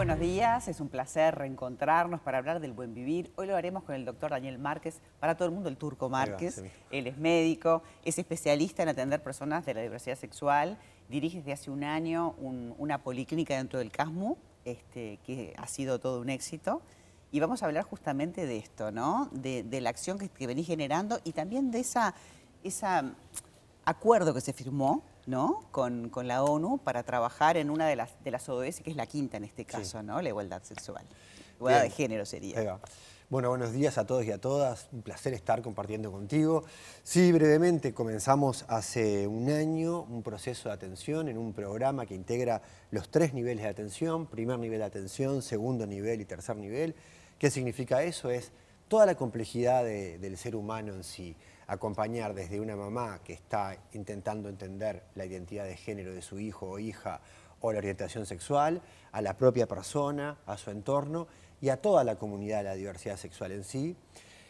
buenos días, es un placer reencontrarnos para hablar del buen vivir. Hoy lo haremos con el doctor Daniel Márquez, para todo el mundo el turco Márquez. Él es médico, es especialista en atender personas de la diversidad sexual, dirige desde hace un año una policlínica dentro del CASMU, este, que ha sido todo un éxito. Y vamos a hablar justamente de esto, ¿no? De, la acción que, que venís generando y también de ese esa acuerdo que se firmó ¿no? Con, la ONU para trabajar en una de las, de las ODS, que es la quinta en este caso, ¿no? La igualdad sexual. Igualdad de género sería. Bueno, buenos días a todos y a todas. Un placer estar compartiendo contigo. Sí, brevemente, comenzamos hace un año un proceso de atención en un programa que integra los tres niveles de atención, primer nivel de atención, segundo nivel y tercer nivel. ¿Qué significa eso? Es toda la complejidad del ser humano en sí acompañar desde una mamá que está intentando entender la identidad de género de su hijo o hija o la orientación sexual, a la propia persona, a su entorno y a toda la comunidad de la diversidad sexual en sí.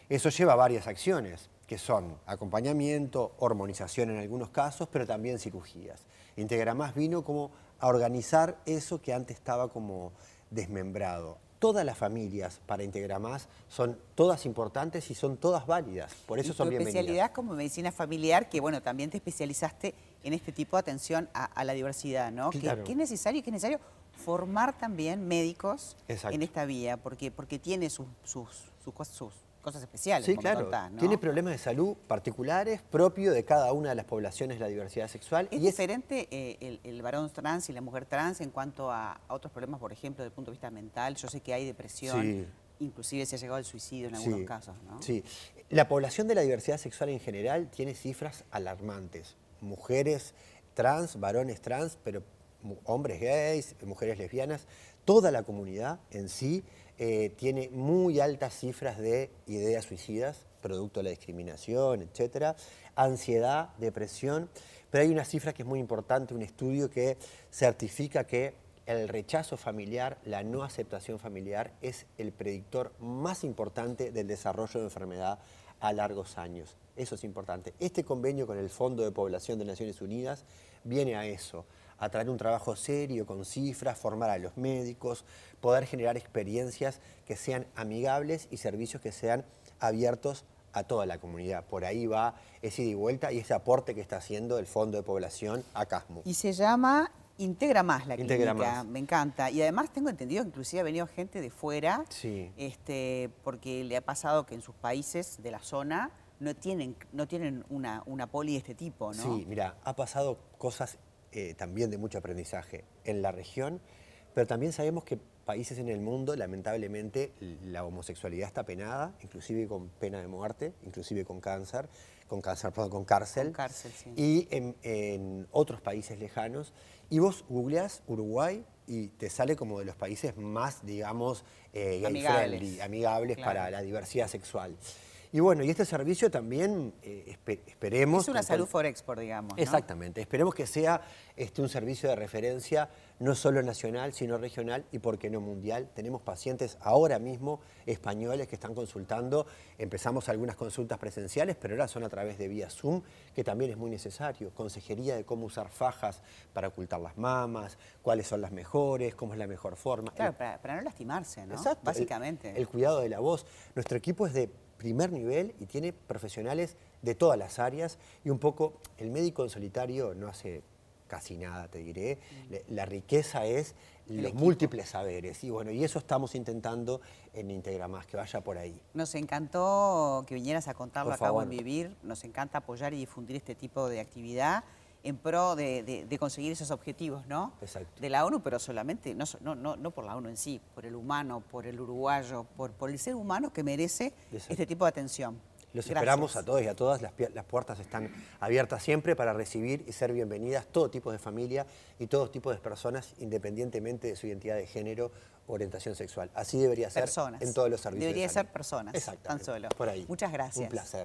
Eso lleva a varias acciones, que son acompañamiento, hormonización en algunos casos, pero también cirugías. Integra más vino como a organizar eso que antes estaba como desmembrado, todas las familias para Integra Más son todas importantes y son todas válidas, por eso son bienvenidas. especialidad como medicina familiar, que bueno, también te especializaste en este tipo de atención a, la diversidad, ¿no? Que, es necesario, que es necesario formar también médicos en esta vía, porque, porque tiene sus, sus, sus, sus cosas especiales. Sí, claro. Tiene problemas de salud particulares propios de cada una de las poblaciones de la diversidad sexual. ¿Es y diferente eh, el, varón trans y la mujer trans en cuanto a, otros problemas, por ejemplo, desde el punto de vista mental? Yo sé que hay depresión. Inclusive se ha llegado al suicidio en algunos casos, ¿no? Sí. La población de la diversidad sexual en general tiene cifras alarmantes. Mujeres trans, varones trans, pero hombres gays, mujeres lesbianas, toda la comunidad en sí eh, tiene muy altas cifras de ideas suicidas, producto de la discriminación, etcétera, ansiedad, depresión, pero hay una cifra que es muy importante, un estudio que certifica que el rechazo familiar, la no aceptación familiar es el predictor más importante del desarrollo de enfermedad a largos años. Eso es importante. Este convenio con el Fondo de Población de Naciones Unidas viene a eso, a traer un trabajo serio, con cifras, formar a los médicos, poder generar experiencias que sean amigables y servicios que sean abiertos a toda la comunidad. Por ahí va ese ida y vuelta y ese aporte que está haciendo el Fondo de Población a CASMU. Y se llama Integra Más la Integra clínica, me encanta. Y además tengo entendido que inclusive ha venido gente de fuera, este, porque le ha pasado que en sus países de la zona no tienen, no tienen una, una poli de este tipo, ¿no? Sí, mira, ha pasado cosas eh, también de mucho aprendizaje en la región, pero también sabemos que países en el mundo, lamentablemente, la homosexualidad está penada, inclusive con pena de muerte, inclusive con cáncer, con cáncer, perdón, con cárcel. cárcel sí. Y en, otros países lejanos. Y vos googleás Uruguay y te sale como de los países más, digamos, eh, amigables, amigables para la diversidad sexual. Y bueno, y este servicio también eh, esperemos... Es una salud for export, digamos. Exactamente, esperemos que sea este, un servicio de referencia no solo nacional, sino regional y, por qué no, mundial. Tenemos pacientes ahora mismo españoles que están consultando. Empezamos algunas consultas presenciales, pero ahora son a través de vía Zoom, que también es muy necesario. Consejería de cómo usar fajas para ocultar las mamas, cuáles son las mejores, cómo es la mejor forma. Claro, para, no lastimarse, ¿no? Exacto. Básicamente. el cuidado de la voz. Nuestro equipo es de primer nivel y tiene profesionales de todas las áreas y un poco el médico en solitario no hace casi nada, te diré. Mm. La riqueza es los múltiples saberes. Y bueno, y eso estamos intentando en Integra Más, que vaya por ahí. Nos encantó que vinieras a contarlo acá en Vivir. Nos encanta apoyar y difundir este tipo de actividad en pro de, conseguir esos objetivos, ¿no? Exacto. De la ONU, pero solamente, no, no, no, por la ONU en sí, por el humano, por el uruguayo, por, por el ser humano que merece este tipo de atención. Los esperamos a todos y a todas, las, las, puertas están abiertas siempre para recibir y ser bienvenidas todo tipo de familia y todo tipo de personas, independientemente de su identidad de género o orientación sexual. Así debería ser en todos los servicios. Debería ser personas, tan solo. Por ahí. Muchas gracias. Un placer.